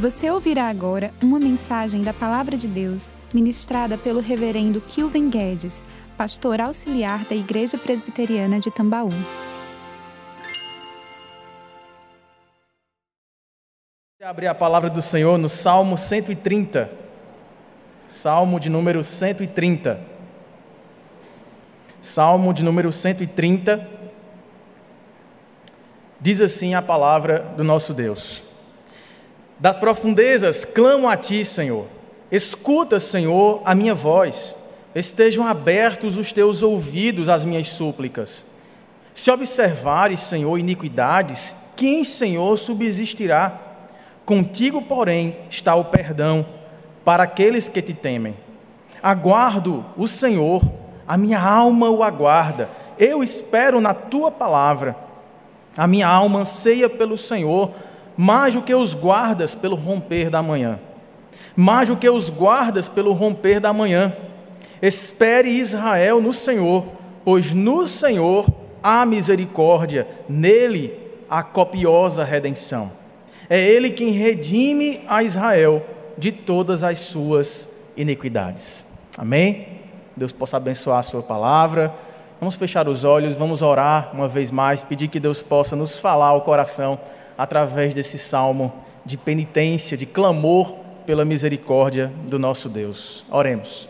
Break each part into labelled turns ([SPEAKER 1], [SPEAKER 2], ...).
[SPEAKER 1] Você ouvirá agora uma mensagem da Palavra de Deus ministrada pelo Reverendo Kilven Guedes, pastor auxiliar da Igreja Presbiteriana de Tambaú.
[SPEAKER 2] Abrir a palavra do Senhor no Salmo 130. Salmo de número 130. Salmo de número 130. Diz assim a palavra do nosso Deus. Das profundezas clamo a ti, Senhor. Escuta, Senhor, a minha voz. Estejam abertos os teus ouvidos às minhas súplicas. Se observares, Senhor, iniquidades, quem, Senhor, subsistirá? Contigo, porém, está o perdão para aqueles que te temem. Aguardo o Senhor, a minha alma o aguarda. Eu espero na tua palavra. A minha alma anseia pelo Senhor mais do que os guardas pelo romper da manhã. Mais do que os guardas pelo romper da manhã. Espere Israel no Senhor, pois no Senhor há misericórdia, nele há copiosa redenção. É ele quem redime a Israel de todas as suas iniquidades. Amém? Deus possa abençoar a sua palavra. Vamos fechar os olhos, vamos orar uma vez mais, pedir que Deus possa nos falar ao coração através desse salmo de penitência, de clamor pela misericórdia do nosso Deus. Oremos.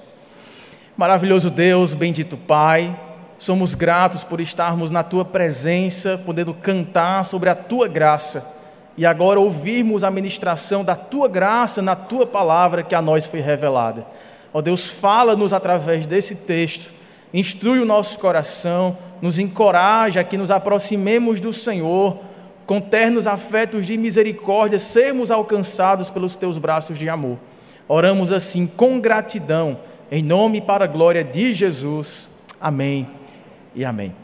[SPEAKER 2] Maravilhoso Deus, bendito Pai, somos gratos por estarmos na tua presença, podendo cantar sobre a tua graça e agora ouvirmos a ministração da tua graça na tua palavra que a nós foi revelada. Ó Deus, fala-nos através desse texto, instrui o nosso coração, nos encoraja a que nos aproximemos do Senhor com ternos afetos de misericórdia, sermos alcançados pelos teus braços de amor. Oramos assim com gratidão, em nome e para a glória de Jesus. Amém e amém.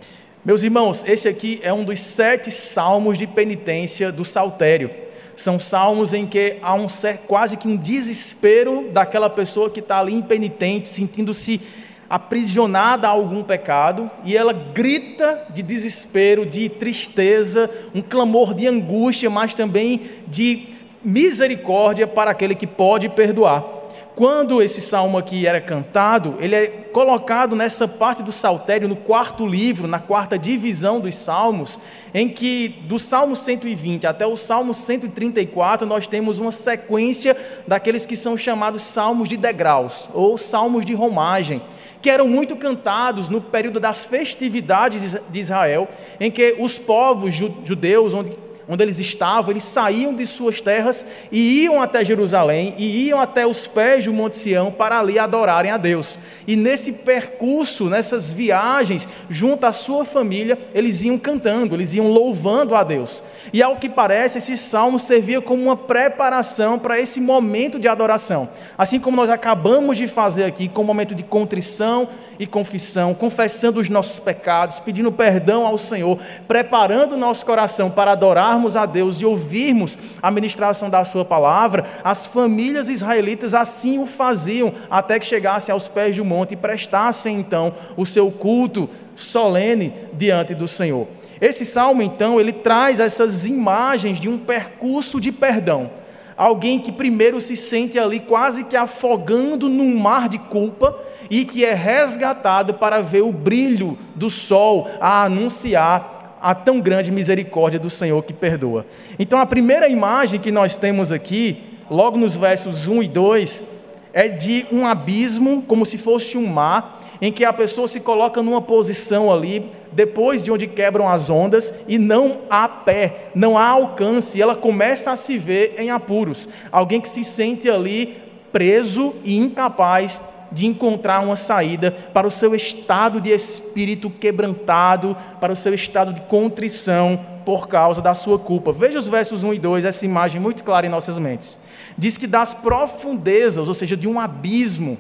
[SPEAKER 2] Meus irmãos, esse aqui é um dos sete salmos de penitência do Saltério. São salmos em que há um quase que um desespero daquela pessoa que está ali impenitente, sentindo-se aprisionada a algum pecado e ela grita de desespero, de tristeza, um clamor de angústia, mas também de misericórdia para aquele que pode perdoar. Quando esse salmo aqui era cantado, ele é colocado nessa parte do saltério, no quarto livro, na quarta divisão dos salmos, em que do salmo 120 até o salmo 134 nós temos uma sequência daqueles que são chamados salmos de degraus, ou salmos de romagem que eram muito cantados no período das festividades de Israel, em que os povos judeus, onde onde eles estavam, eles saíam de suas terras e iam até Jerusalém e iam até os pés do Monte Sião para ali adorarem a Deus. E nesse percurso, nessas viagens, junto à sua família, eles iam cantando, eles iam louvando a Deus. E ao que parece, esse salmo servia como uma preparação para esse momento de adoração. Assim como nós acabamos de fazer aqui, com um momento de contrição e confissão, confessando os nossos pecados, pedindo perdão ao Senhor, preparando o nosso coração para adorar adorarmos a Deus e ouvirmos a ministração da Sua palavra, as famílias israelitas assim o faziam, até que chegassem aos pés do monte e prestassem então o seu culto solene diante do Senhor. Esse salmo, então, ele traz essas imagens de um percurso de perdão. Alguém que primeiro se sente ali quase que afogando num mar de culpa e que é resgatado para ver o brilho do sol a anunciar a tão grande misericórdia do Senhor que perdoa. Então, a primeira imagem que nós temos aqui, logo nos versos 1 e 2, é de um abismo, como se fosse um mar, em que a pessoa se coloca numa posição ali, depois de onde quebram as ondas, e não há pé, não há alcance, ela começa a se ver em apuros. Alguém que se sente ali preso e incapaz de encontrar uma saída para o seu estado de espírito quebrantado, para o seu estado de contrição por causa da sua culpa. Veja os versos 1 e 2, essa imagem muito clara em nossas mentes. Diz que das profundezas, ou seja, de um abismo,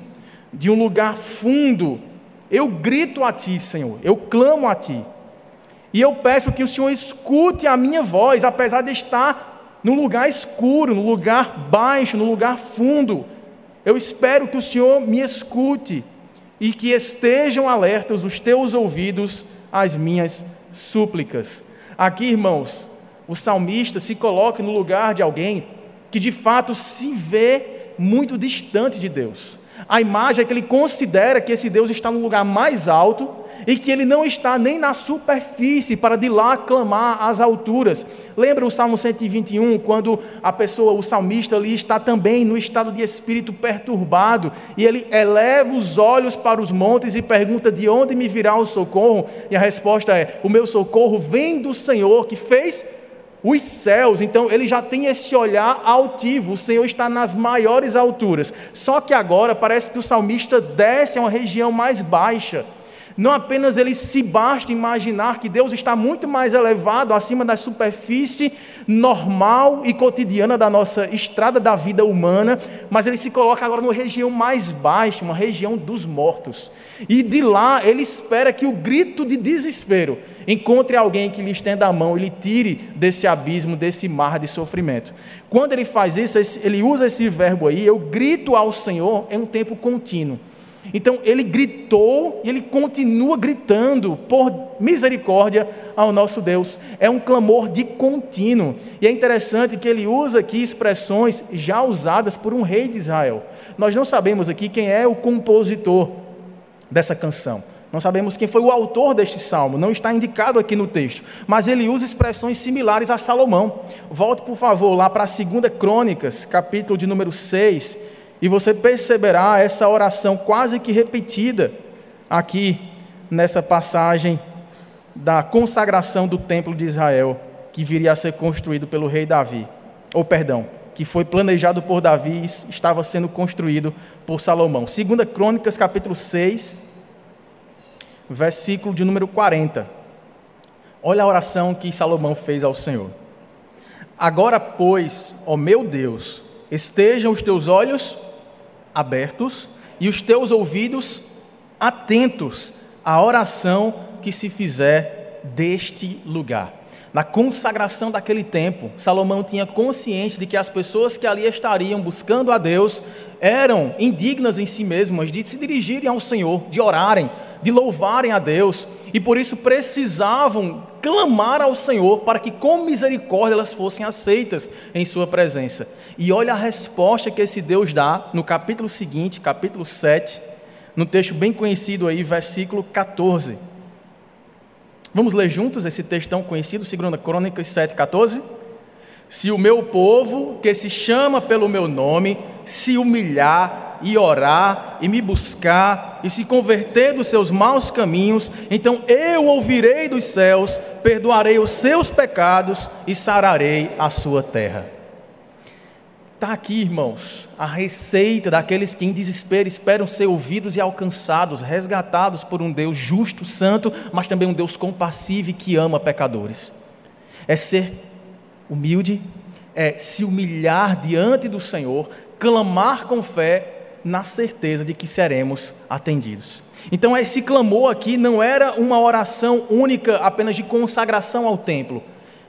[SPEAKER 2] de um lugar fundo, eu grito a ti, Senhor, eu clamo a ti. E eu peço que o Senhor escute a minha voz, apesar de estar no lugar escuro, no lugar baixo, no lugar fundo eu espero que o Senhor me escute e que estejam alertas os teus ouvidos às minhas súplicas. Aqui, irmãos, o salmista se coloca no lugar de alguém que de fato se vê muito distante de Deus. A imagem é que ele considera que esse Deus está no lugar mais alto e que ele não está nem na superfície para de lá clamar às alturas. Lembra o Salmo 121, quando a pessoa, o salmista ali está também no estado de espírito perturbado e ele eleva os olhos para os montes e pergunta: "De onde me virá o socorro?" E a resposta é: "O meu socorro vem do Senhor que fez os céus, então ele já tem esse olhar altivo, o Senhor está nas maiores alturas. Só que agora parece que o salmista desce a uma região mais baixa. Não apenas ele se basta imaginar que Deus está muito mais elevado acima da superfície normal e cotidiana da nossa estrada da vida humana, mas ele se coloca agora numa região mais baixa, uma região dos mortos. E de lá ele espera que o grito de desespero encontre alguém que lhe estenda a mão e lhe tire desse abismo, desse mar de sofrimento. Quando ele faz isso, ele usa esse verbo aí, eu grito ao Senhor, é um tempo contínuo. Então ele gritou e ele continua gritando por misericórdia ao nosso Deus. É um clamor de contínuo. E é interessante que ele usa aqui expressões já usadas por um rei de Israel. Nós não sabemos aqui quem é o compositor dessa canção. Não sabemos quem foi o autor deste salmo, não está indicado aqui no texto, mas ele usa expressões similares a Salomão. Volte, por favor, lá para a 2 Crônicas, capítulo de número 6, e você perceberá essa oração quase que repetida aqui nessa passagem da consagração do templo de Israel, que viria a ser construído pelo rei Davi. Ou perdão, que foi planejado por Davi e estava sendo construído por Salomão. Segunda Crônicas, capítulo 6, versículo de número 40. Olha a oração que Salomão fez ao Senhor. Agora, pois, ó meu Deus, estejam os teus olhos abertos e os teus ouvidos atentos à oração que se fizer deste lugar. Na consagração daquele tempo, Salomão tinha consciência de que as pessoas que ali estariam buscando a Deus eram indignas em si mesmas de se dirigirem ao Senhor, de orarem, de louvarem a Deus, e por isso precisavam clamar ao Senhor para que, com misericórdia, elas fossem aceitas em Sua presença. E olha a resposta que esse Deus dá no capítulo seguinte, capítulo 7, no texto bem conhecido aí, versículo 14. Vamos ler juntos esse texto tão conhecido, 2 Crônicas 7, 14? Se o meu povo, que se chama pelo meu nome, se humilhar e orar e me buscar e se converter dos seus maus caminhos, então eu ouvirei dos céus, perdoarei os seus pecados e sararei a sua terra. Está aqui, irmãos, a receita daqueles que em desespero esperam ser ouvidos e alcançados, resgatados por um Deus justo, santo, mas também um Deus compassivo e que ama pecadores. É ser humilde, é se humilhar diante do Senhor, clamar com fé na certeza de que seremos atendidos. Então, esse clamor aqui não era uma oração única apenas de consagração ao templo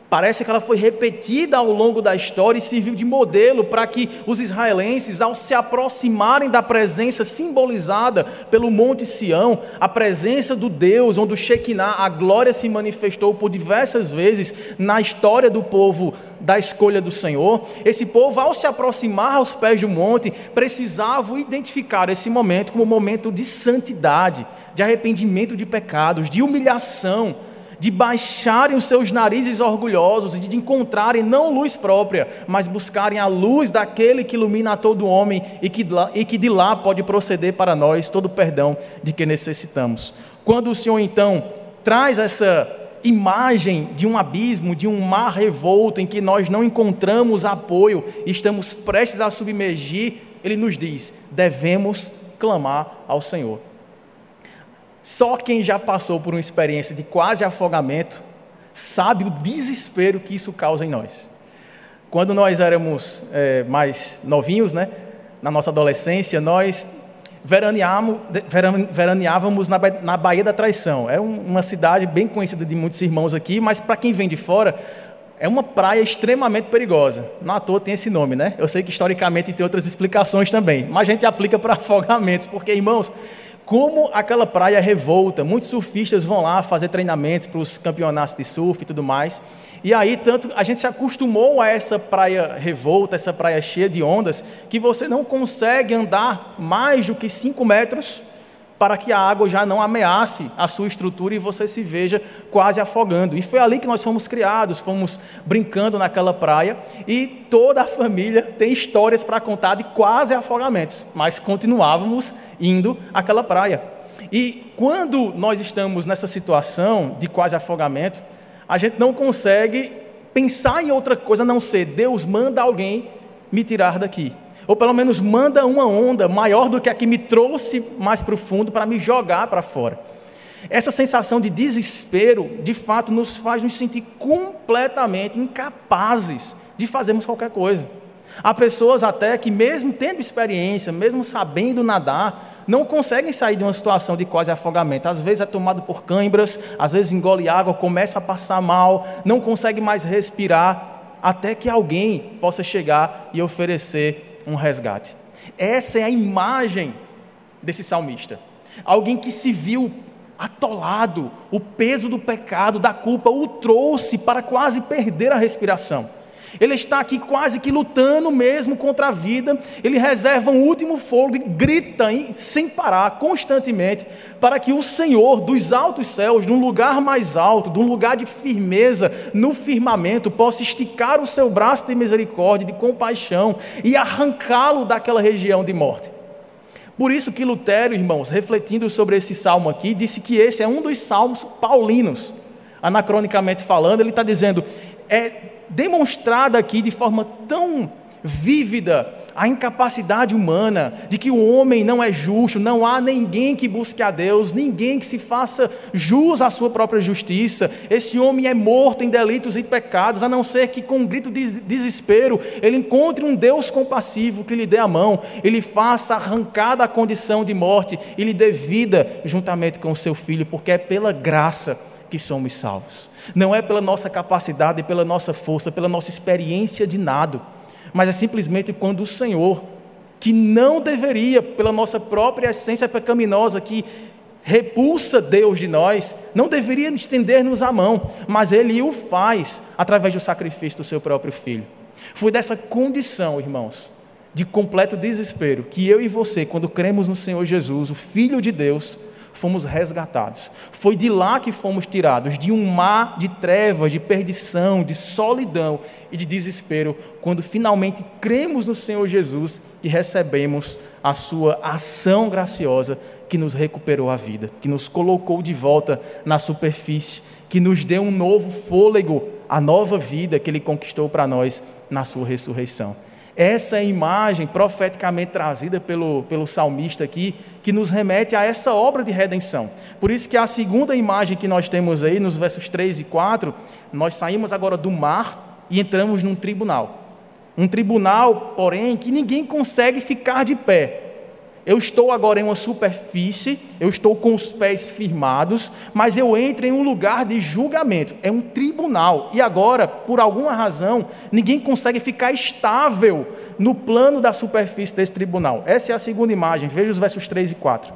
[SPEAKER 2] Parece que ela foi repetida ao longo da história e serviu de modelo para que os israelenses, ao se aproximarem da presença simbolizada pelo Monte Sião, a presença do Deus, onde o Shekinah, a glória se manifestou por diversas vezes na história do povo da escolha do Senhor, esse povo, ao se aproximar aos pés do monte, precisava identificar esse momento como um momento de santidade, de arrependimento de pecados, de humilhação de baixarem os seus narizes orgulhosos e de encontrarem não luz própria, mas buscarem a luz daquele que ilumina a todo homem e que, e que de lá pode proceder para nós todo o perdão de que necessitamos. Quando o Senhor então traz essa imagem de um abismo, de um mar revolto em que nós não encontramos apoio e estamos prestes a submergir, ele nos diz: devemos clamar ao Senhor. Só quem já passou por uma experiência de quase afogamento sabe o desespero que isso causa em nós. Quando nós éramos é, mais novinhos, né, na nossa adolescência, nós veraneávamos, na, na Baía da Traição. É uma cidade bem conhecida de muitos irmãos aqui, mas para quem vem de fora, é uma praia extremamente perigosa. Não à toa tem esse nome, né? Eu sei que historicamente tem outras explicações também, mas a gente aplica para afogamentos, porque, irmãos, como aquela praia revolta. Muitos surfistas vão lá fazer treinamentos para os campeonatos de surf e tudo mais. E aí, tanto a gente se acostumou a essa praia revolta, essa praia cheia de ondas, que você não consegue andar mais do que 5 metros para que a água já não ameace a sua estrutura e você se veja quase afogando. E foi ali que nós fomos criados, fomos brincando naquela praia e toda a família tem histórias para contar de quase afogamentos, mas continuávamos indo àquela praia. E quando nós estamos nessa situação de quase afogamento, a gente não consegue pensar em outra coisa a não ser Deus manda alguém me tirar daqui ou pelo menos manda uma onda maior do que a que me trouxe mais profundo para me jogar para fora. Essa sensação de desespero, de fato, nos faz nos sentir completamente incapazes de fazermos qualquer coisa. Há pessoas até que, mesmo tendo experiência, mesmo sabendo nadar, não conseguem sair de uma situação de quase afogamento. Às vezes é tomado por câimbras, às vezes engole água, começa a passar mal, não consegue mais respirar, até que alguém possa chegar e oferecer um resgate. Essa é a imagem desse salmista. Alguém que se viu atolado, o peso do pecado, da culpa, o trouxe para quase perder a respiração. Ele está aqui quase que lutando mesmo contra a vida. Ele reserva um último fogo e grita sem parar, constantemente, para que o Senhor dos altos céus, de um lugar mais alto, de um lugar de firmeza no firmamento, possa esticar o seu braço de misericórdia, de compaixão e arrancá-lo daquela região de morte. Por isso que Lutero, irmãos, refletindo sobre esse salmo aqui, disse que esse é um dos salmos paulinos. Anacronicamente falando, ele está dizendo: é demonstrada aqui de forma tão vívida a incapacidade humana de que o homem não é justo, não há ninguém que busque a Deus, ninguém que se faça jus à sua própria justiça. Esse homem é morto em delitos e pecados, a não ser que com um grito de desespero ele encontre um Deus compassivo que lhe dê a mão, ele faça arrancar da condição de morte e lhe dê vida juntamente com o seu filho, porque é pela graça que somos salvos. Não é pela nossa capacidade, pela nossa força, pela nossa experiência de nada, mas é simplesmente quando o Senhor, que não deveria, pela nossa própria essência pecaminosa, que repulsa Deus de nós, não deveria estender-nos a mão, mas Ele o faz através do sacrifício do seu próprio Filho. Foi dessa condição, irmãos, de completo desespero, que eu e você, quando cremos no Senhor Jesus, o Filho de Deus, fomos resgatados. Foi de lá que fomos tirados, de um mar de trevas, de perdição, de solidão e de desespero, quando finalmente cremos no Senhor Jesus e recebemos a sua ação graciosa que nos recuperou a vida, que nos colocou de volta na superfície, que nos deu um novo fôlego, a nova vida que ele conquistou para nós na sua ressurreição. Essa imagem profeticamente trazida pelo, pelo salmista aqui, que nos remete a essa obra de redenção. Por isso que a segunda imagem que nós temos aí, nos versos 3 e 4, nós saímos agora do mar e entramos num tribunal. Um tribunal, porém, que ninguém consegue ficar de pé. Eu estou agora em uma superfície, eu estou com os pés firmados, mas eu entro em um lugar de julgamento, é um tribunal. E agora, por alguma razão, ninguém consegue ficar estável no plano da superfície desse tribunal. Essa é a segunda imagem, veja os versos 3 e 4.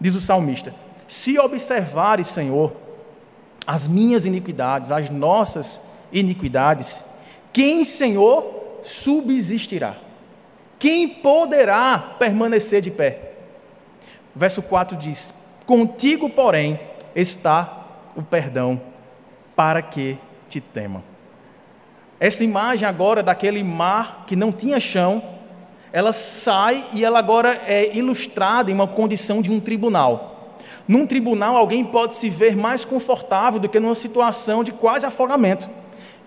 [SPEAKER 2] Diz o salmista: Se observares, Senhor, as minhas iniquidades, as nossas iniquidades, quem, Senhor, subsistirá? Quem poderá permanecer de pé? Verso 4 diz: Contigo, porém, está o perdão, para que te temam. Essa imagem agora daquele mar que não tinha chão, ela sai e ela agora é ilustrada em uma condição de um tribunal. Num tribunal, alguém pode se ver mais confortável do que numa situação de quase afogamento.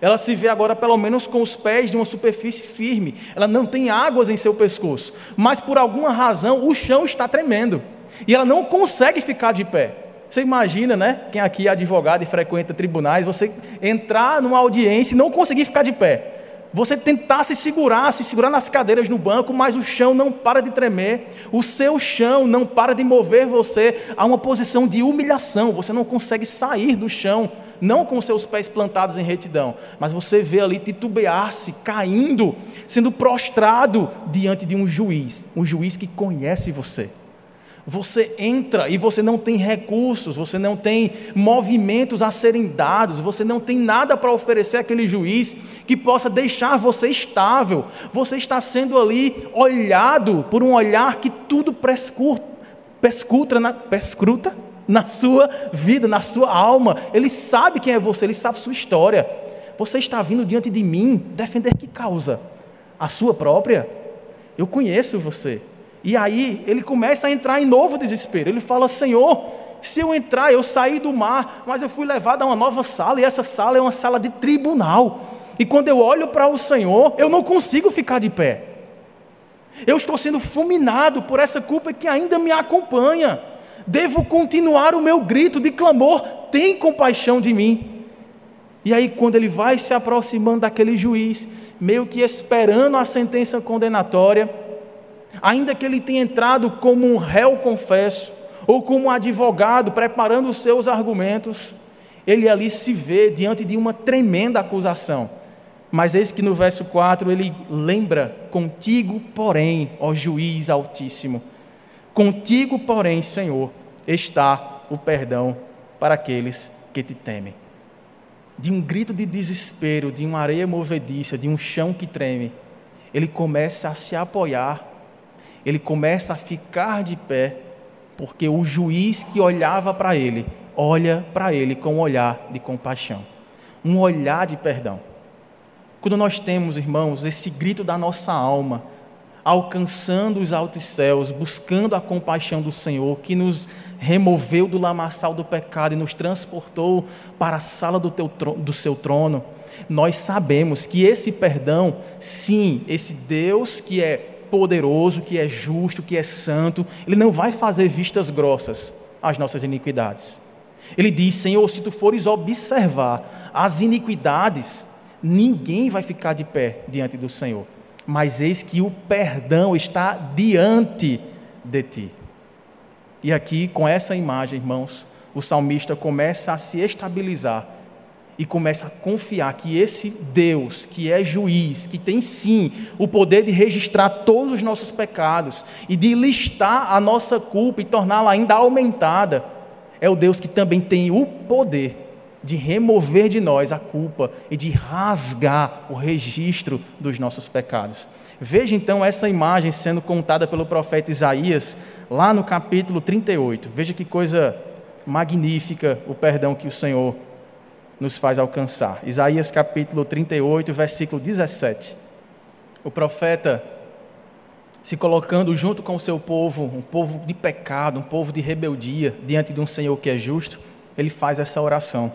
[SPEAKER 2] Ela se vê agora pelo menos com os pés de uma superfície firme. Ela não tem águas em seu pescoço, mas por alguma razão o chão está tremendo e ela não consegue ficar de pé. Você imagina, né? Quem aqui é advogado e frequenta tribunais, você entrar numa audiência e não conseguir ficar de pé você tentar se segurar, se segurar nas cadeiras no banco, mas o chão não para de tremer, o seu chão não para de mover você a uma posição de humilhação, você não consegue sair do chão, não com seus pés plantados em retidão, mas você vê ali titubear-se, caindo, sendo prostrado diante de um juiz, um juiz que conhece você. Você entra e você não tem recursos, você não tem movimentos a serem dados, você não tem nada para oferecer àquele juiz que possa deixar você estável. Você está sendo ali olhado por um olhar que tudo prescruta na, prescruta na sua vida, na sua alma. Ele sabe quem é você, ele sabe sua história. Você está vindo diante de mim defender que causa? A sua própria? Eu conheço você. E aí ele começa a entrar em novo desespero. Ele fala: Senhor, se eu entrar, eu saí do mar, mas eu fui levado a uma nova sala, e essa sala é uma sala de tribunal. E quando eu olho para o Senhor, eu não consigo ficar de pé. Eu estou sendo fulminado por essa culpa que ainda me acompanha. Devo continuar o meu grito de clamor: tem compaixão de mim. E aí, quando ele vai se aproximando daquele juiz, meio que esperando a sentença condenatória, ainda que ele tenha entrado como um réu confesso, ou como um advogado preparando os seus argumentos, ele ali se vê diante de uma tremenda acusação. Mas eis que no verso 4 ele lembra: Contigo, porém, ó juiz altíssimo, contigo, porém, Senhor, está o perdão para aqueles que te temem de um grito de desespero, de uma areia movediça, de um chão que treme, ele começa a se apoiar, ele começa a ficar de pé, porque o juiz que olhava para ele, olha para ele com um olhar de compaixão, um olhar de perdão. Quando nós temos, irmãos, esse grito da nossa alma, alcançando os altos céus, buscando a compaixão do Senhor, que nos removeu do lamaçal do pecado e nos transportou para a sala do, teu, do seu trono, nós sabemos que esse perdão, sim, esse Deus que é poderoso, que é justo, que é santo, ele não vai fazer vistas grossas às nossas iniquidades. Ele diz: Senhor, se tu fores observar as iniquidades, ninguém vai ficar de pé diante do Senhor mas eis que o perdão está diante de ti. E aqui, com essa imagem, irmãos, o salmista começa a se estabilizar e começa a confiar que esse Deus, que é juiz, que tem sim o poder de registrar todos os nossos pecados e de listar a nossa culpa e torná-la ainda aumentada, é o Deus que também tem o poder de remover de nós a culpa e de rasgar o registro dos nossos pecados. Veja então essa imagem sendo contada pelo profeta Isaías, lá no capítulo 38. Veja que coisa magnífica o perdão que o Senhor nos faz alcançar. Isaías capítulo 38, versículo 17. O profeta se colocando junto com o seu povo, um povo de pecado, um povo de rebeldia, diante de um Senhor que é justo, ele faz essa oração.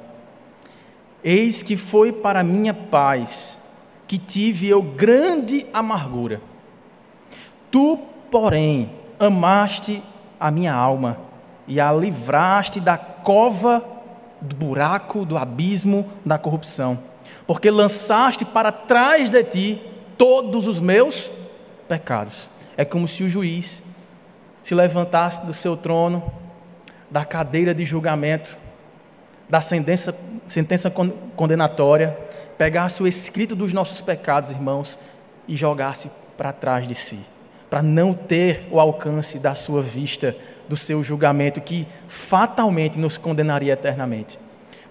[SPEAKER 2] Eis que foi para minha paz que tive eu grande amargura. Tu, porém, amaste a minha alma e a livraste da cova do buraco, do abismo da corrupção, porque lançaste para trás de ti todos os meus pecados. É como se o juiz se levantasse do seu trono, da cadeira de julgamento, da sentença, sentença condenatória, pegasse o escrito dos nossos pecados, irmãos, e jogasse para trás de si, para não ter o alcance da sua vista, do seu julgamento, que fatalmente nos condenaria eternamente.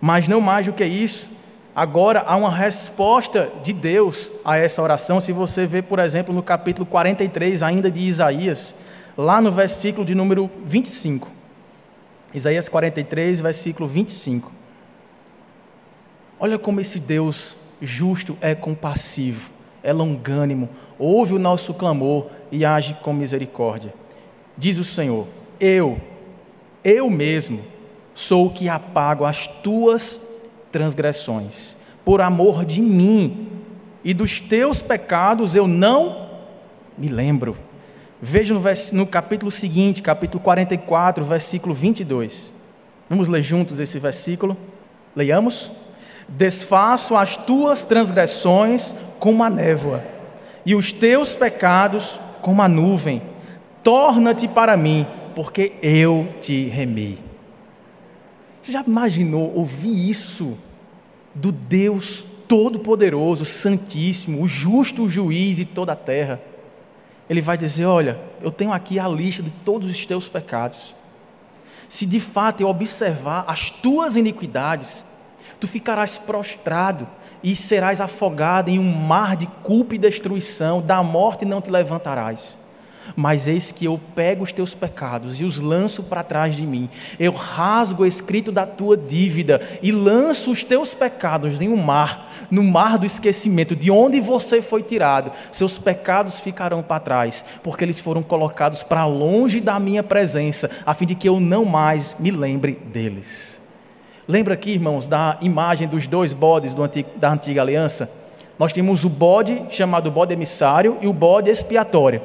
[SPEAKER 2] Mas não mais do que isso, agora há uma resposta de Deus a essa oração. Se você vê, por exemplo, no capítulo 43, ainda de Isaías, lá no versículo de número 25. Isaías 43, versículo 25. Olha como esse Deus justo é compassivo, é longânimo, ouve o nosso clamor e age com misericórdia. Diz o Senhor: Eu, eu mesmo, sou o que apago as tuas transgressões. Por amor de mim e dos teus pecados eu não me lembro. Veja no, no capítulo seguinte, capítulo 44, versículo 22. Vamos ler juntos esse versículo? Leiamos? Desfaço as tuas transgressões como a névoa, e os teus pecados como a nuvem. Torna-te para mim, porque eu te remi. Você já imaginou ouvir isso do Deus Todo-Poderoso, Santíssimo, o justo juiz de toda a terra? Ele vai dizer: Olha, eu tenho aqui a lista de todos os teus pecados. Se de fato eu observar as tuas iniquidades, tu ficarás prostrado e serás afogado em um mar de culpa e destruição, da morte não te levantarás. Mas eis que eu pego os teus pecados e os lanço para trás de mim. Eu rasgo o escrito da tua dívida e lanço os teus pecados em um mar, no mar do esquecimento, de onde você foi tirado. Seus pecados ficarão para trás, porque eles foram colocados para longe da minha presença, a fim de que eu não mais me lembre deles. Lembra aqui, irmãos, da imagem dos dois bodes do antigo, da antiga aliança? Nós temos o bode chamado bode emissário e o bode expiatório.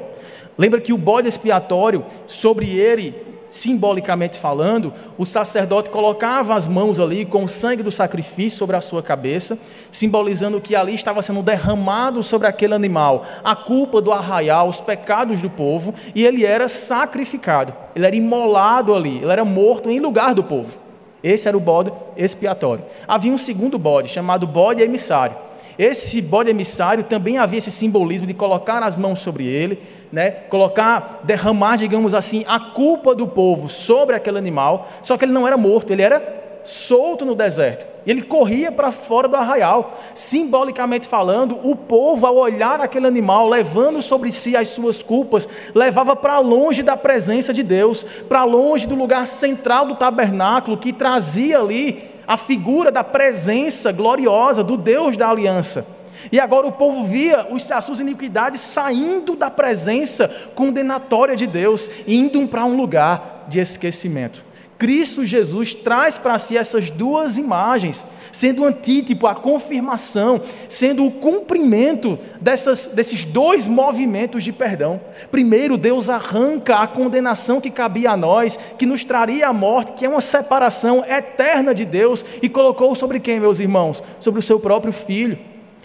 [SPEAKER 2] Lembra que o bode expiatório, sobre ele, simbolicamente falando, o sacerdote colocava as mãos ali com o sangue do sacrifício sobre a sua cabeça, simbolizando que ali estava sendo derramado sobre aquele animal a culpa do arraial, os pecados do povo, e ele era sacrificado, ele era imolado ali, ele era morto em lugar do povo. Esse era o bode expiatório. Havia um segundo bode, chamado bode emissário. Esse bode emissário também havia esse simbolismo de colocar as mãos sobre ele, né? colocar, derramar, digamos assim, a culpa do povo sobre aquele animal, só que ele não era morto, ele era solto no deserto. Ele corria para fora do arraial. Simbolicamente falando, o povo, ao olhar aquele animal, levando sobre si as suas culpas, levava para longe da presença de Deus, para longe do lugar central do tabernáculo, que trazia ali a figura da presença gloriosa do Deus da aliança. E agora o povo via as suas iniquidades saindo da presença condenatória de Deus, indo para um lugar de esquecimento. Cristo Jesus traz para si essas duas imagens, sendo o antítipo, a confirmação, sendo o cumprimento dessas, desses dois movimentos de perdão. Primeiro, Deus arranca a condenação que cabia a nós, que nos traria a morte, que é uma separação eterna de Deus, e colocou sobre quem, meus irmãos? Sobre o seu próprio filho.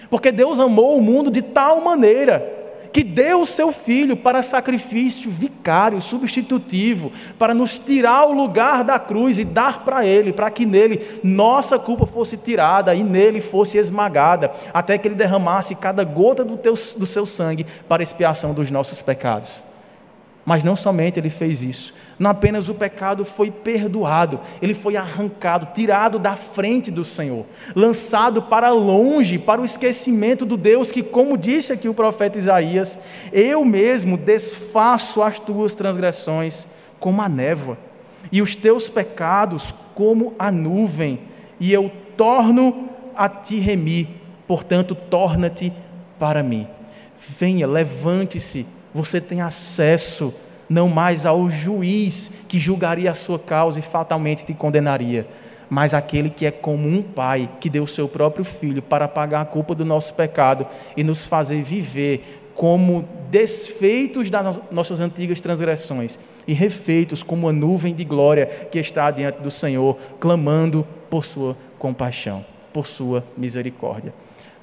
[SPEAKER 2] Porque Deus amou o mundo de tal maneira que deu o seu filho para sacrifício vicário, substitutivo, para nos tirar o lugar da cruz e dar para ele, para que nele nossa culpa fosse tirada e nele fosse esmagada, até que ele derramasse cada gota do, teu, do seu sangue para expiação dos nossos pecados. Mas não somente ele fez isso, não apenas o pecado foi perdoado, ele foi arrancado, tirado da frente do Senhor, lançado para longe, para o esquecimento do Deus que, como disse aqui o profeta Isaías, eu mesmo desfaço as tuas transgressões como a névoa, e os teus pecados como a nuvem, e eu torno a te remir, portanto, torna-te para mim. Venha, levante-se você tem acesso não mais ao juiz que julgaria a sua causa e fatalmente te condenaria, mas aquele que é como um pai que deu o seu próprio filho para pagar a culpa do nosso pecado e nos fazer viver como desfeitos das nossas antigas transgressões e refeitos como a nuvem de glória que está diante do Senhor, clamando por sua compaixão, por sua misericórdia.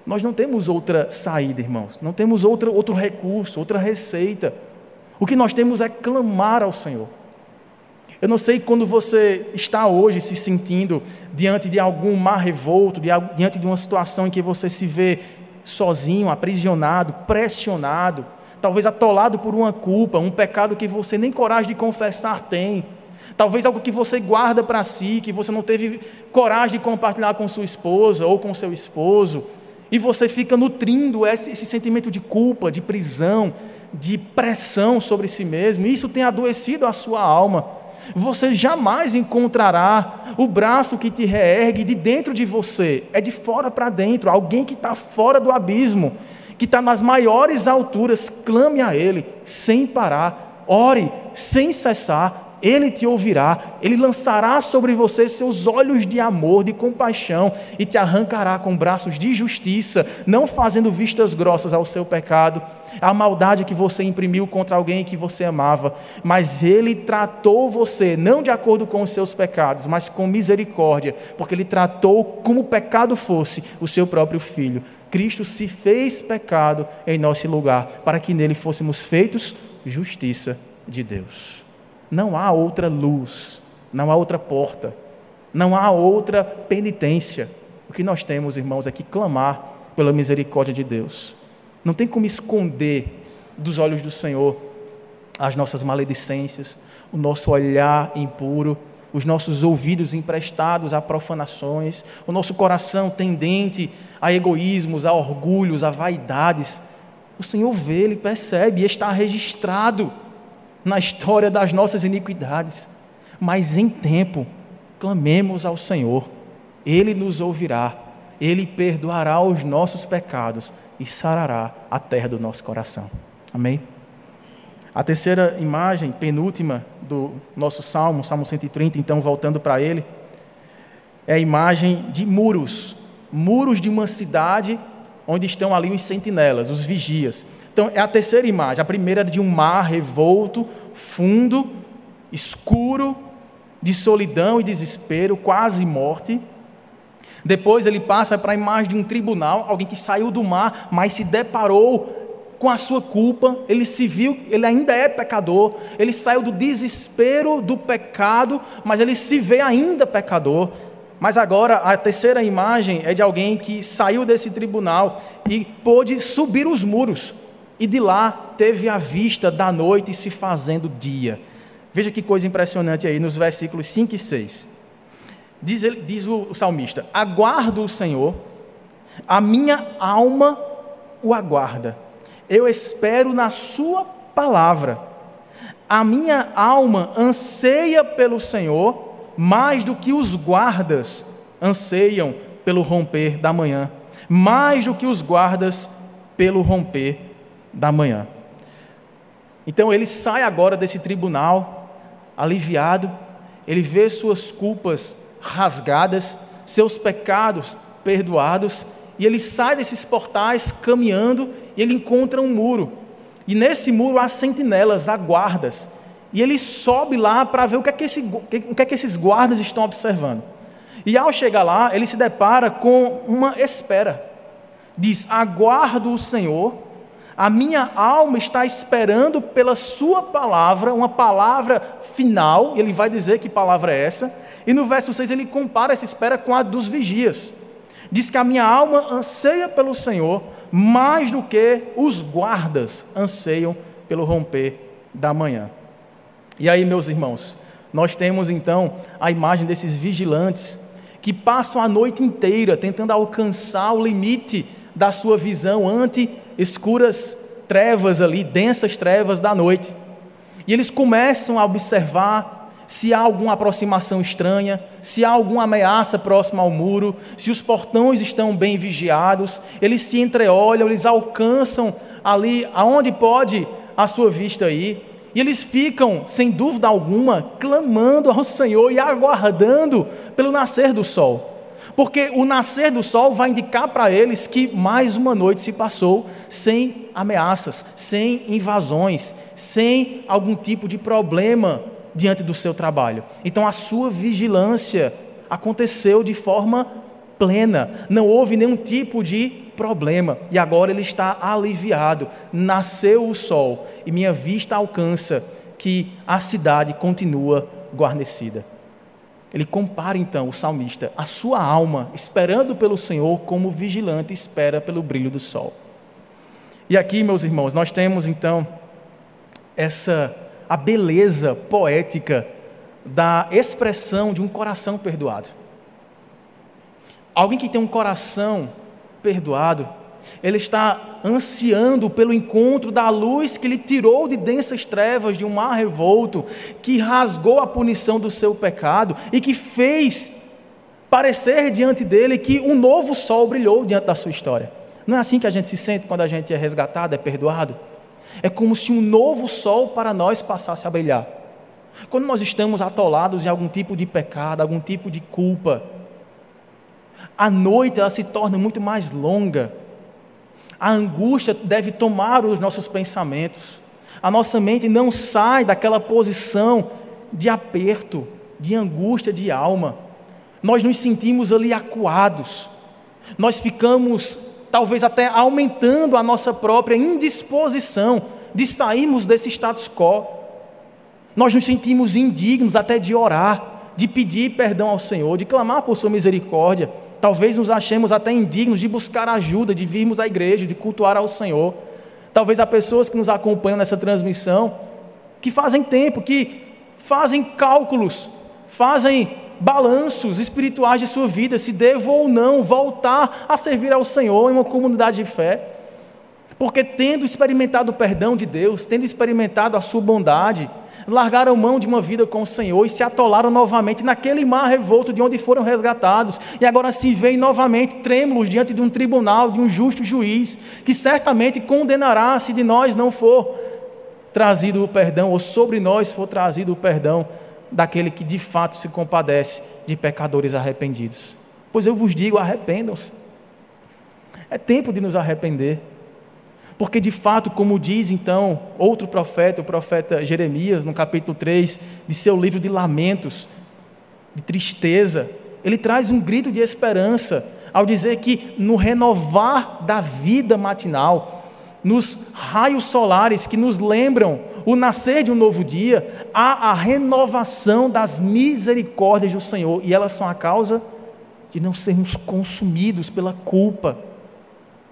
[SPEAKER 2] Nós não temos outra saída, irmãos, não temos outra, outro recurso, outra receita. O que nós temos é clamar ao Senhor. Eu não sei quando você está hoje se sentindo diante de algum mar revolto, diante de uma situação em que você se vê sozinho, aprisionado, pressionado, talvez atolado por uma culpa, um pecado que você nem coragem de confessar tem. Talvez algo que você guarda para si, que você não teve coragem de compartilhar com sua esposa ou com seu esposo. E você fica nutrindo esse, esse, sentimento de culpa, de prisão, de pressão sobre si mesmo. Isso tem adoecido a sua alma. Você jamais encontrará o braço que te reergue de dentro de você, é de fora para dentro, alguém que está fora do abismo, que está nas maiores alturas. Clame a Ele sem parar, ore sem cessar, ele te ouvirá, Ele lançará sobre você seus olhos de amor, de compaixão e te arrancará com braços de justiça, não fazendo vistas grossas ao seu pecado, à maldade que você imprimiu contra alguém que você amava, mas Ele tratou você não de acordo com os seus pecados, mas com misericórdia, porque Ele tratou como pecado fosse o seu próprio filho. Cristo se fez pecado em nosso lugar, para que nele fôssemos feitos justiça de Deus. Não há outra luz, não há outra porta, não há outra penitência. O que nós temos, irmãos, é que clamar pela misericórdia de Deus. Não tem como esconder dos olhos do Senhor as nossas maledicências, o nosso olhar impuro, os nossos ouvidos emprestados a profanações, o nosso coração tendente a egoísmos, a orgulhos, a vaidades. O Senhor vê, Ele percebe e está registrado na história das nossas iniquidades. Mas em tempo, clamemos ao Senhor, Ele nos ouvirá, Ele perdoará os nossos pecados e sarará a terra do nosso coração. Amém? A terceira imagem, penúltima do nosso salmo, Salmo 130, então voltando para ele, é a imagem de muros, muros de uma cidade onde estão ali os sentinelas, os vigias. Então é a terceira imagem. A primeira é de um mar revolto, fundo, escuro, de solidão e desespero, quase morte. Depois ele passa para a imagem de um tribunal, alguém que saiu do mar, mas se deparou com a sua culpa, ele se viu, ele ainda é pecador, ele saiu do desespero do pecado, mas ele se vê ainda pecador. Mas agora a terceira imagem é de alguém que saiu desse tribunal e pôde subir os muros, e de lá teve a vista da noite se fazendo dia. Veja que coisa impressionante aí nos versículos 5 e 6. Diz, ele, diz o salmista: Aguardo o Senhor, a minha alma o aguarda eu espero na Sua palavra. A minha alma anseia pelo Senhor mais do que os guardas anseiam pelo romper da manhã, mais do que os guardas pelo romper da manhã. Então ele sai agora desse tribunal aliviado, ele vê suas culpas rasgadas, seus pecados perdoados, e ele sai desses portais caminhando e ele encontra um muro. E nesse muro há sentinelas, há guardas. E ele sobe lá para ver o que, é que, esse, o que é que esses guardas estão observando. E ao chegar lá, ele se depara com uma espera. Diz: Aguardo o Senhor, a minha alma está esperando pela Sua palavra, uma palavra final. Ele vai dizer que palavra é essa. E no verso 6 ele compara essa espera com a dos vigias. Diz que a minha alma anseia pelo Senhor mais do que os guardas anseiam pelo romper da manhã. E aí, meus irmãos, nós temos então a imagem desses vigilantes que passam a noite inteira tentando alcançar o limite da sua visão ante escuras trevas ali, densas trevas da noite. E eles começam a observar se há alguma aproximação estranha, se há alguma ameaça próxima ao muro, se os portões estão bem vigiados, eles se entreolham, eles alcançam ali aonde pode a sua vista ir, e eles ficam, sem dúvida alguma, clamando ao Senhor e aguardando pelo nascer do sol. Porque o nascer do sol vai indicar para eles que mais uma noite se passou sem ameaças, sem invasões, sem algum tipo de problema diante do seu trabalho. Então a sua vigilância aconteceu de forma plena, não houve nenhum tipo de problema, e agora ele está aliviado. Nasceu o sol e minha vista alcança que a cidade continua guarnecida. Ele compara então o salmista, a sua alma, esperando pelo Senhor, como o vigilante espera pelo brilho do sol. E aqui, meus irmãos, nós temos então essa a beleza poética da expressão de um coração perdoado. Alguém que tem um coração perdoado, ele está ansiando pelo encontro da luz que lhe tirou de densas trevas de um mar revolto, que rasgou a punição do seu pecado e que fez parecer diante dele que um novo sol brilhou diante da sua história. Não é assim que a gente se sente quando a gente é resgatado, é perdoado? É como se um novo sol para nós passasse a brilhar. Quando nós estamos atolados em algum tipo de pecado, algum tipo de culpa, a noite ela se torna muito mais longa. A angústia deve tomar os nossos pensamentos. A nossa mente não sai daquela posição de aperto, de angústia de alma. Nós nos sentimos ali acuados. Nós ficamos talvez até aumentando a nossa própria indisposição de sairmos desse status quo. Nós nos sentimos indignos até de orar, de pedir perdão ao Senhor, de clamar por Sua misericórdia. Talvez nos achemos até indignos de buscar ajuda, de virmos à igreja, de cultuar ao Senhor. Talvez há pessoas que nos acompanham nessa transmissão que fazem tempo, que fazem cálculos, fazem balanços espirituais de sua vida, se devo ou não voltar a servir ao Senhor em uma comunidade de fé. Porque tendo experimentado o perdão de Deus, tendo experimentado a sua bondade, largaram mão de uma vida com o Senhor e se atolaram novamente naquele mar revolto de onde foram resgatados, e agora se veem novamente trêmulos diante de um tribunal, de um justo juiz, que certamente condenará se de nós não for trazido o perdão, ou sobre nós for trazido o perdão daquele que de fato se compadece de pecadores arrependidos. Pois eu vos digo: arrependam-se. É tempo de nos arrepender. Porque de fato, como diz então outro profeta, o profeta Jeremias, no capítulo 3 de seu livro de lamentos, de tristeza, ele traz um grito de esperança ao dizer que no renovar da vida matinal, nos raios solares que nos lembram o nascer de um novo dia, há a renovação das misericórdias do Senhor, e elas são a causa de não sermos consumidos pela culpa,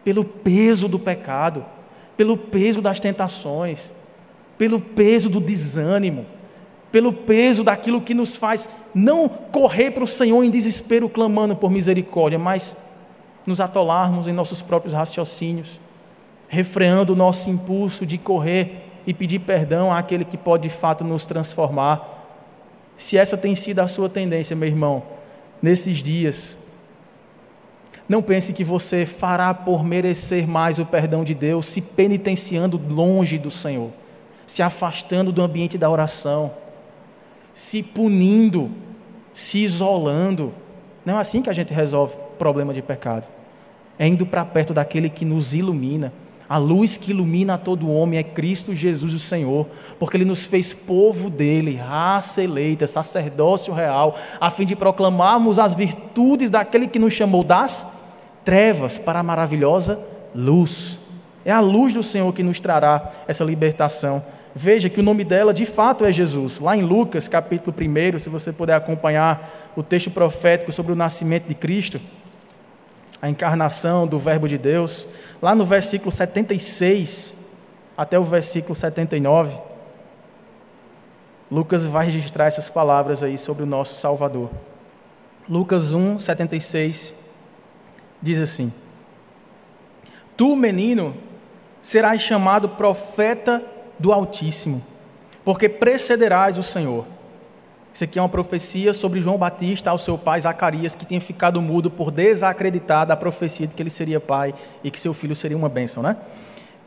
[SPEAKER 2] pelo peso do pecado pelo peso das tentações, pelo peso do desânimo, pelo peso daquilo que nos faz não correr para o Senhor em desespero clamando por misericórdia, mas nos atolarmos em nossos próprios raciocínios, refreando o nosso impulso de correr e pedir perdão àquele que pode de fato nos transformar. Se essa tem sido a sua tendência, meu irmão, nesses dias, não pense que você fará por merecer mais o perdão de Deus se penitenciando longe do Senhor, se afastando do ambiente da oração, se punindo, se isolando. Não é assim que a gente resolve problema de pecado. É indo para perto daquele que nos ilumina. A luz que ilumina a todo homem é Cristo Jesus, o Senhor, porque Ele nos fez povo dele, raça eleita, sacerdócio real, a fim de proclamarmos as virtudes daquele que nos chamou das trevas para a maravilhosa luz. É a luz do Senhor que nos trará essa libertação. Veja que o nome dela de fato é Jesus. Lá em Lucas, capítulo 1, se você puder acompanhar o texto profético sobre o nascimento de Cristo, a encarnação do Verbo de Deus, lá no versículo 76 até o versículo 79, Lucas vai registrar essas palavras aí sobre o nosso Salvador. Lucas 1, 76 diz assim: Tu, menino, serás chamado profeta do Altíssimo, porque precederás o Senhor. Isso aqui é uma profecia sobre João Batista ao seu pai Zacarias, que tinha ficado mudo por desacreditar da profecia de que ele seria pai e que seu filho seria uma bênção, né?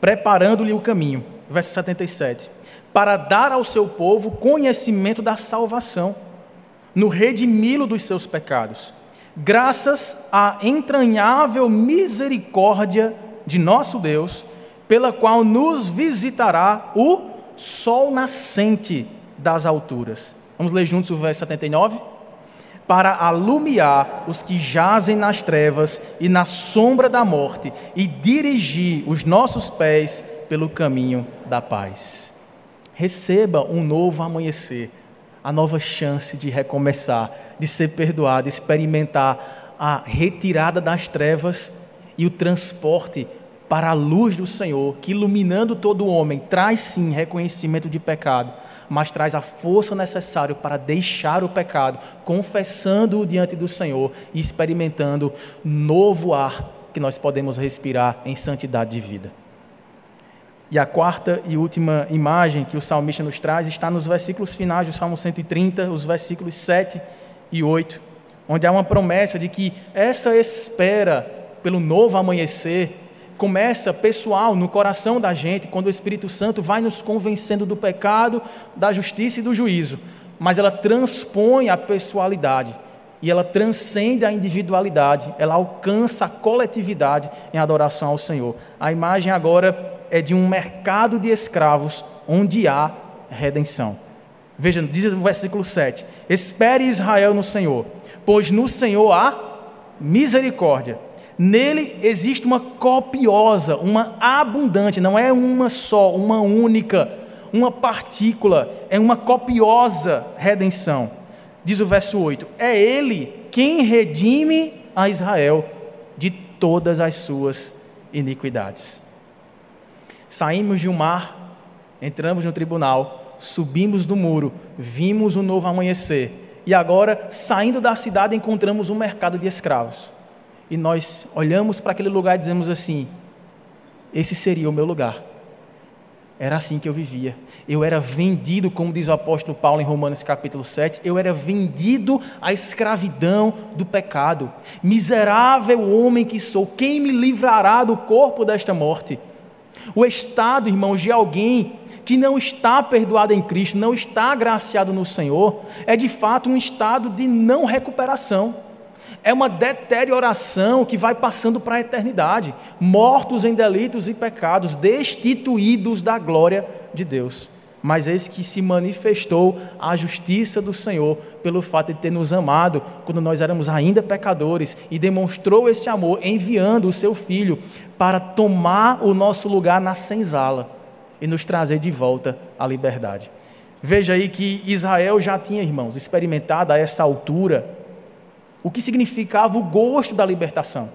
[SPEAKER 2] Preparando-lhe o caminho. Verso 77. Para dar ao seu povo conhecimento da salvação, no redimi-lo dos seus pecados graças à entranhável misericórdia de nosso Deus, pela qual nos visitará o sol nascente das alturas. Vamos ler juntos o verso 79? Para alumiar os que jazem nas trevas e na sombra da morte, e dirigir os nossos pés pelo caminho da paz. Receba um novo amanhecer a nova chance de recomeçar, de ser perdoado, experimentar a retirada das trevas e o transporte para a luz do Senhor, que iluminando todo homem, traz sim reconhecimento de pecado, mas traz a força necessária para deixar o pecado, confessando-o diante do Senhor e experimentando novo ar que nós podemos respirar em santidade de vida. E a quarta e última imagem que o salmista nos traz está nos versículos finais do Salmo 130, os versículos 7 e 8, onde há uma promessa de que essa espera pelo novo amanhecer começa pessoal no coração da gente, quando o Espírito Santo vai nos convencendo do pecado, da justiça e do juízo, mas ela transpõe a pessoalidade e ela transcende a individualidade, ela alcança a coletividade em adoração ao Senhor. A imagem agora é de um mercado de escravos onde há redenção. Veja, diz o versículo 7: Espere Israel no Senhor, pois no Senhor há misericórdia. Nele existe uma copiosa, uma abundante, não é uma só, uma única, uma partícula, é uma copiosa redenção. Diz o verso 8: É Ele quem redime a Israel de todas as suas iniquidades. Saímos de um mar, entramos no tribunal, subimos do muro, vimos um novo amanhecer. E agora, saindo da cidade, encontramos um mercado de escravos. E nós olhamos para aquele lugar e dizemos assim: esse seria o meu lugar. Era assim que eu vivia. Eu era vendido, como diz o apóstolo Paulo em Romanos capítulo 7, eu era vendido à escravidão do pecado. Miserável homem que sou, quem me livrará do corpo desta morte? O estado, irmãos, de alguém que não está perdoado em Cristo, não está agraciado no Senhor, é de fato um estado de não recuperação. É uma deterioração que vai passando para a eternidade, mortos em delitos e pecados, destituídos da glória de Deus. Mas eis que se manifestou a justiça do Senhor pelo fato de ter nos amado quando nós éramos ainda pecadores e demonstrou esse amor enviando o seu filho para tomar o nosso lugar na senzala e nos trazer de volta à liberdade. Veja aí que Israel já tinha, irmãos, experimentado a essa altura o que significava o gosto da libertação.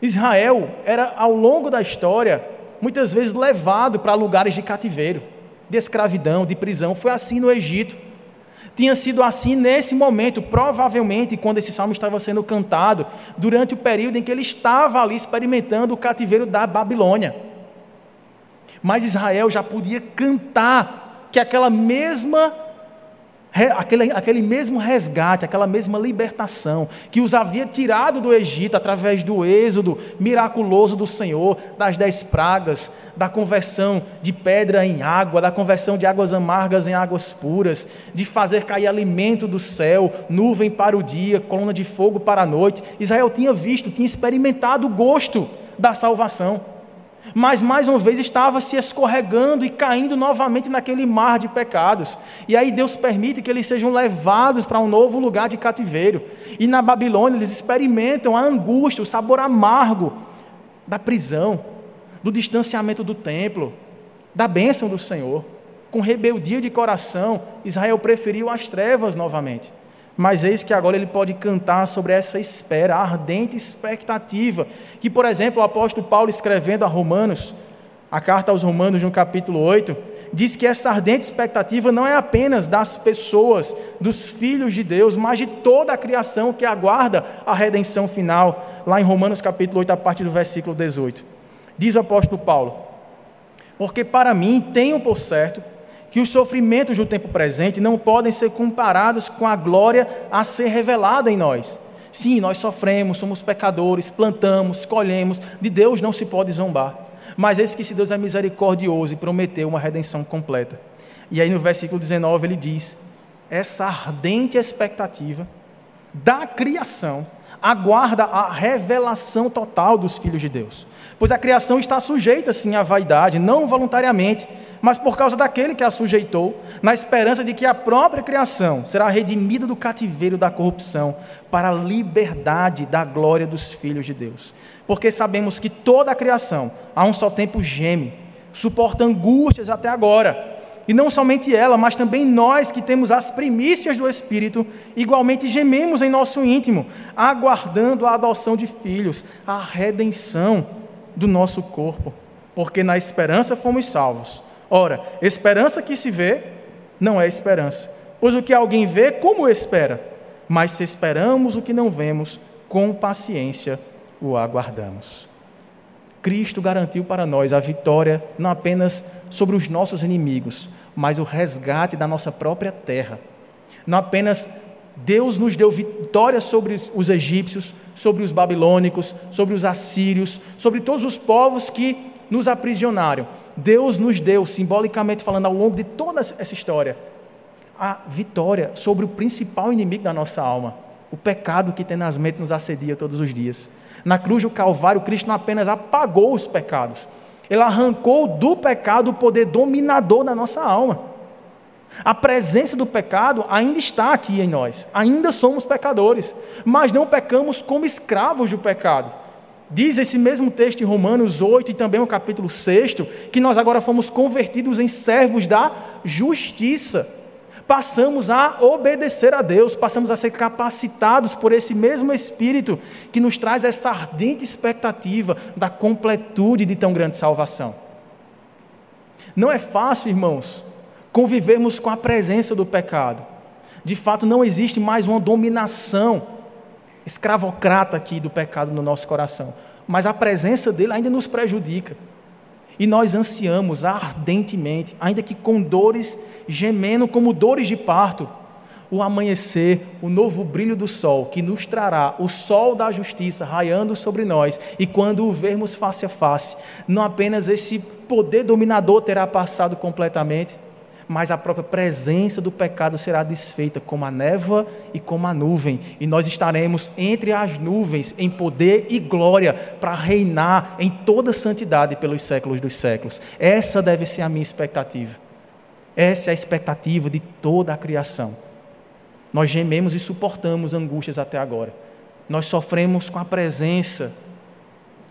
[SPEAKER 2] Israel era, ao longo da história, muitas vezes levado para lugares de cativeiro, de escravidão, de prisão. Foi assim no Egito. Tinha sido assim nesse momento, provavelmente quando esse salmo estava sendo cantado, durante o período em que ele estava ali experimentando o cativeiro da Babilônia. Mas Israel já podia cantar que aquela mesma aquele, aquele mesmo resgate, aquela mesma libertação que os havia tirado do Egito através do êxodo miraculoso do Senhor, das dez pragas, da conversão de pedra em água, da conversão de águas amargas em águas puras, de fazer cair alimento do céu, nuvem para o dia, coluna de fogo para a noite. Israel tinha visto, tinha experimentado o gosto da salvação mas mais uma vez estava se escorregando e caindo novamente naquele mar de pecados. E aí Deus permite que eles sejam levados para um novo lugar de cativeiro. E na Babilônia eles experimentam a angústia, o sabor amargo da prisão, do distanciamento do templo, da bênção do Senhor. Com rebeldia de coração, Israel preferiu as trevas novamente. Mas eis que agora ele pode cantar sobre essa espera, a ardente expectativa, que, por exemplo, o apóstolo Paulo, escrevendo a Romanos, a carta aos Romanos, no capítulo 8, diz que essa ardente expectativa não é apenas das pessoas, dos filhos de Deus, mas de toda a criação que aguarda a redenção final, lá em Romanos capítulo 8, a partir do versículo 18. Diz o apóstolo Paulo: Porque para mim tenho por certo que os sofrimentos do tempo presente não podem ser comparados com a glória a ser revelada em nós. Sim, nós sofremos, somos pecadores, plantamos, colhemos, de Deus não se pode zombar. Mas esse que se Deus é misericordioso e prometeu uma redenção completa. E aí no versículo 19 ele diz: essa ardente expectativa da criação aguarda a revelação total dos filhos de Deus. Pois a criação está sujeita, sim, à vaidade, não voluntariamente, mas por causa daquele que a sujeitou, na esperança de que a própria criação será redimida do cativeiro da corrupção para a liberdade da glória dos filhos de Deus. Porque sabemos que toda a criação, a um só tempo, geme, suporta angústias até agora e não somente ela, mas também nós que temos as primícias do Espírito, igualmente gememos em nosso íntimo, aguardando a adoção de filhos, a redenção do nosso corpo, porque na esperança fomos salvos. Ora, esperança que se vê não é esperança, pois o que alguém vê, como espera? Mas se esperamos o que não vemos, com paciência o aguardamos. Cristo garantiu para nós a vitória não apenas sobre os nossos inimigos, mas o resgate da nossa própria terra. Não apenas Deus nos deu vitória sobre os egípcios, sobre os babilônicos, sobre os assírios, sobre todos os povos que nos aprisionaram. Deus nos deu, simbolicamente falando, ao longo de toda essa história, a vitória sobre o principal inimigo da nossa alma, o pecado que tenazmente nos assedia todos os dias. Na cruz do Calvário, Cristo não apenas apagou os pecados, ele arrancou do pecado o poder dominador da nossa alma. A presença do pecado ainda está aqui em nós, ainda somos pecadores, mas não pecamos como escravos do pecado. Diz esse mesmo texto em Romanos 8 e também no capítulo 6 que nós agora fomos convertidos em servos da justiça passamos a obedecer a Deus, passamos a ser capacitados por esse mesmo Espírito que nos traz essa ardente expectativa da completude de tão grande salvação. Não é fácil, irmãos, convivermos com a presença do pecado. De fato, não existe mais uma dominação escravocrata aqui do pecado no nosso coração, mas a presença dele ainda nos prejudica. E nós ansiamos ardentemente, ainda que com dores gemendo como dores de parto, o amanhecer, o novo brilho do sol, que nos trará o sol da justiça raiando sobre nós, e quando o vermos face a face, não apenas esse poder dominador terá passado completamente, mas a própria presença do pecado será desfeita como a névoa e como a nuvem, e nós estaremos entre as nuvens em poder e glória para reinar em toda santidade pelos séculos dos séculos. Essa deve ser a minha expectativa. Essa é a expectativa de toda a criação. Nós gememos e suportamos angústias até agora. Nós sofremos com a presença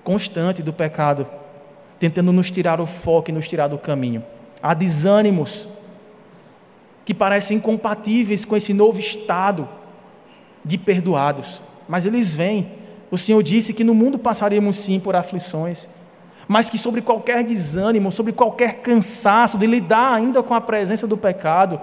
[SPEAKER 2] constante do pecado, tentando nos tirar o foco e nos tirar do caminho. Há desânimos que parecem incompatíveis com esse novo estado de perdoados, mas eles vêm. O Senhor disse que no mundo passaríamos sim por aflições, mas que sobre qualquer desânimo, sobre qualquer cansaço de lidar ainda com a presença do pecado,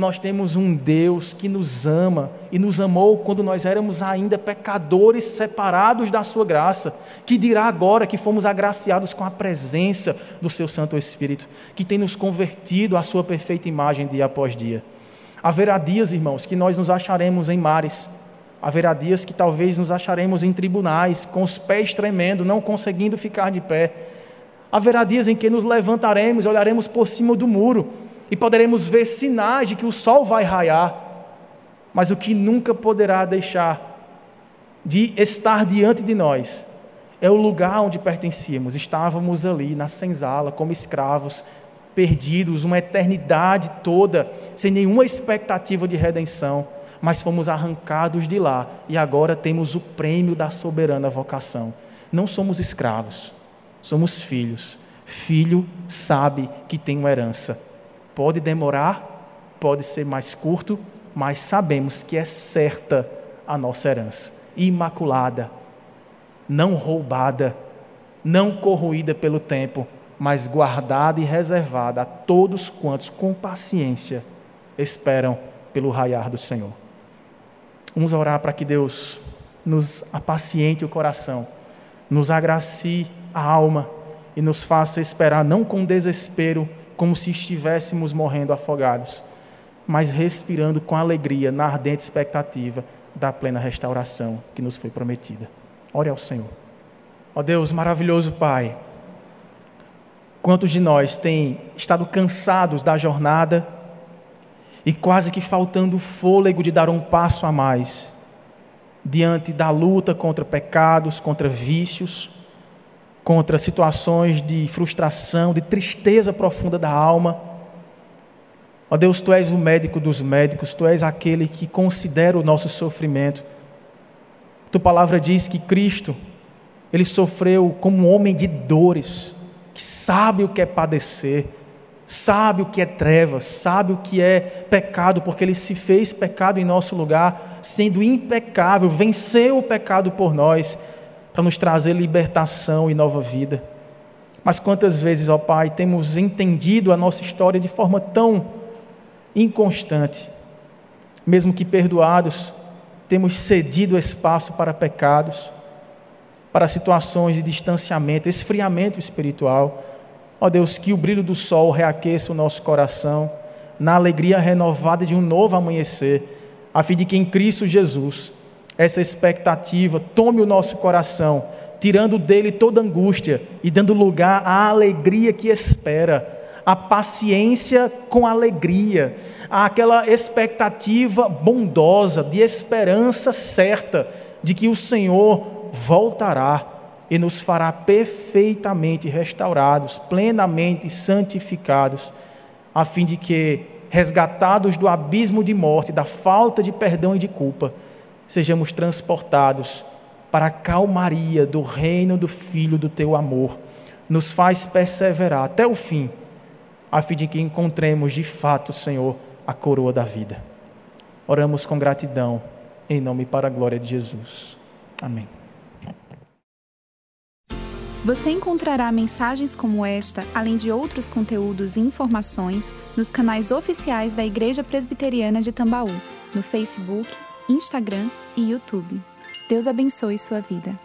[SPEAKER 2] nós temos um Deus que nos ama e nos amou quando nós éramos ainda pecadores separados da Sua graça, que dirá agora que fomos agraciados com a presença do Seu Santo Espírito, que tem nos convertido à Sua perfeita imagem dia após dia. Haverá dias, irmãos, que nós nos acharemos em mares, haverá dias que talvez nos acharemos em tribunais, com os pés tremendo, não conseguindo ficar de pé. Haverá dias em que nos levantaremos, olharemos por cima do muro e poderemos ver sinais de que o sol vai raiar, mas o que nunca poderá deixar de estar diante de nós é o lugar onde pertencíamos. Estávamos ali na senzala, como escravos, perdidos, uma eternidade toda, sem nenhuma expectativa de redenção, mas fomos arrancados de lá e agora temos o prêmio da soberana vocação. Não somos escravos, somos filhos. Filho sabe que tem uma herança Pode demorar, pode ser mais curto, mas sabemos que é certa a nossa herança, imaculada, não roubada, não corroída pelo tempo, mas guardada e reservada a todos quantos com paciência esperam pelo raiar do Senhor. Vamos orar para que Deus nos apaciente o coração, nos agracie a alma e nos faça esperar não com desespero, como se estivéssemos morrendo afogados, mas respirando com alegria na ardente expectativa da plena restauração que nos foi prometida. Ore ao Senhor. Ó Deus, maravilhoso Pai, quantos de nós têm estado cansados da jornada e quase que faltando fôlego de dar um passo a mais diante da luta contra pecados, contra vícios, contra situações de frustração, de tristeza profunda da alma. Ó Deus, tu és o médico dos médicos, tu és aquele que considera o nosso sofrimento. Tua palavra diz que Cristo, ele sofreu como um homem de dores, que sabe o que é padecer, sabe o que é trevas, sabe o que é pecado, porque ele se fez pecado em nosso lugar, sendo impecável, venceu o pecado por nós para nos trazer libertação e nova vida. Mas quantas vezes, ó Pai, temos entendido a nossa história de forma tão inconstante, mesmo que perdoados, temos cedido espaço para pecados, para situações de distanciamento, esfriamento espiritual. Ó Deus, que o brilho do sol reaqueça o nosso coração, na alegria renovada de um novo amanhecer, a fim de que em Cristo Jesus essa expectativa, tome o nosso coração, tirando dele toda angústia e dando lugar à alegria que espera, à paciência com alegria, àquela expectativa bondosa, de esperança certa de que o Senhor voltará e nos fará perfeitamente restaurados, plenamente santificados, a fim de que, resgatados do abismo de morte, da falta de perdão e de culpa, sejamos transportados para a calmaria do reino do Filho do teu amor. Nos faz perseverar até o fim, a fim de que encontremos de fato, Senhor, a coroa da vida. Oramos com gratidão, em nome e para a glória de Jesus. Amém.
[SPEAKER 1] Você encontrará mensagens como esta, além de outros conteúdos e informações, nos canais oficiais da Igreja Presbiteriana de Tambaú, no Facebook, Instagram e YouTube. Deus abençoe sua vida.